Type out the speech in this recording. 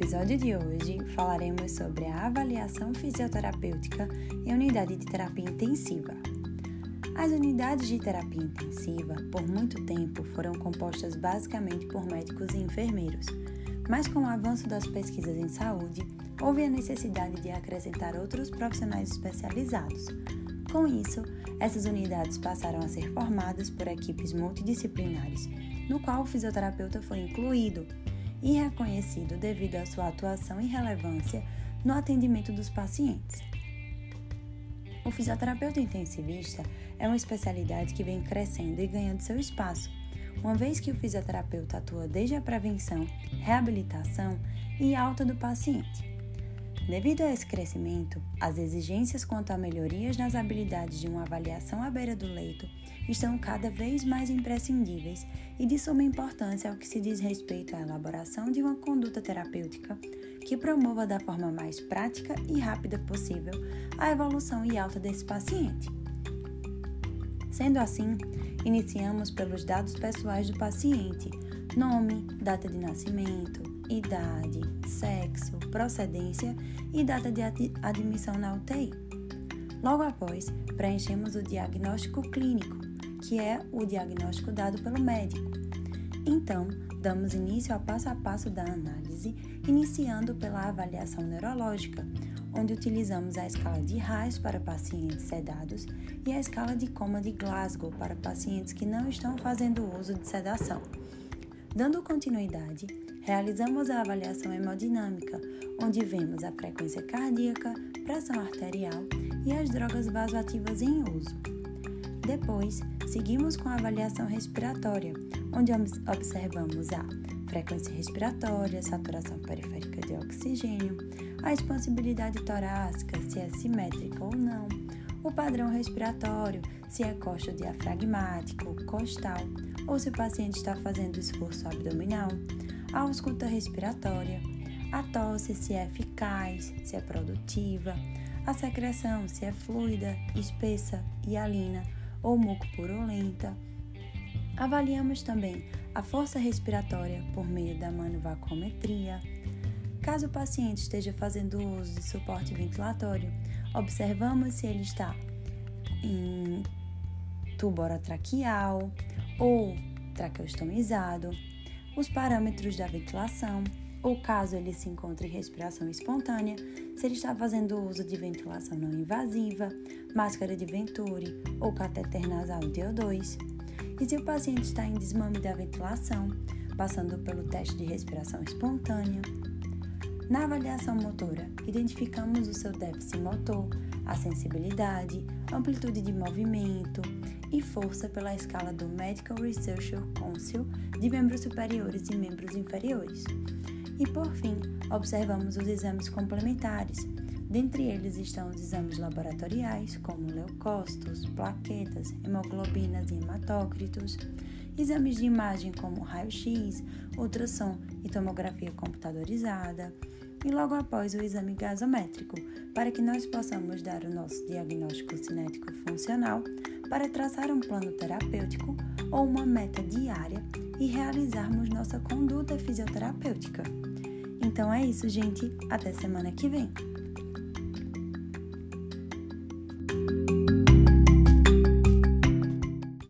episódio de hoje falaremos sobre a avaliação fisioterapêutica em unidade de terapia intensiva. As unidades de terapia intensiva, por muito tempo, foram compostas basicamente por médicos e enfermeiros, mas com o avanço das pesquisas em saúde, houve a necessidade de acrescentar outros profissionais especializados. Com isso, essas unidades passaram a ser formadas por equipes multidisciplinares, no qual o fisioterapeuta foi incluído e reconhecido devido à sua atuação e relevância no atendimento dos pacientes. O fisioterapeuta intensivista é uma especialidade que vem crescendo e ganhando seu espaço, uma vez que o fisioterapeuta atua desde a prevenção, reabilitação e alta do paciente. Devido a esse crescimento, as exigências quanto a melhorias nas habilidades de uma avaliação à beira do leito estão cada vez mais imprescindíveis e de suma importância ao que se diz respeito à elaboração de uma conduta terapêutica que promova da forma mais prática e rápida possível a evolução e alta desse paciente. Sendo assim, iniciamos pelos dados pessoais do paciente: nome, data de nascimento, idade, sexo, procedência e data de admissão na UTI. Logo após, preenchemos o diagnóstico clínico, que é o diagnóstico dado pelo médico. Então, damos início ao passo a passo da análise, iniciando pela avaliação neurológica, onde utilizamos a escala de RAIS para pacientes sedados e a escala de coma de Glasgow para pacientes que não estão fazendo uso de sedação. Dando continuidade, realizamos a avaliação hemodinâmica, onde vemos a frequência cardíaca, pressão arterial e as drogas vasoativas em uso. Depois, seguimos com a avaliação respiratória, onde observamos a frequência respiratória, saturação periférica de oxigênio, a expansibilidade torácica, se é simétrica ou não, o padrão respiratório, se é costo diafragmático, costal, ou se o paciente está fazendo esforço abdominal, a ausculta respiratória, a tosse se é eficaz, se é produtiva, a secreção se é fluida, espessa, hialina ou mucopurulenta. Avaliamos também a força respiratória por meio da manovacometria. Caso o paciente esteja fazendo uso de suporte ventilatório, observamos se ele está em tubo orotraqueal ou traqueostomizado, os parâmetros da ventilação, ou caso ele se encontre em respiração espontânea, se ele está fazendo uso de ventilação não invasiva, máscara de Venturi ou catéter nasal DO2, e se o paciente está em desmame da ventilação, passando pelo teste de respiração espontânea. Na avaliação motora, identificamos o seu déficit motor, a sensibilidade, amplitude de movimento e força pela escala do Medical Research Council de membros superiores e membros inferiores. E por fim, observamos os exames complementares. Dentre eles estão os exames laboratoriais, como leucócitos, plaquetas, hemoglobinas e hematócritos, exames de imagem como raio-x, ultrassom e tomografia computadorizada, e logo após o exame gasométrico, para que nós possamos dar o nosso diagnóstico cinético funcional para traçar um plano terapêutico ou uma meta diária e realizarmos nossa conduta fisioterapêutica. Então é isso, gente. Até semana que vem.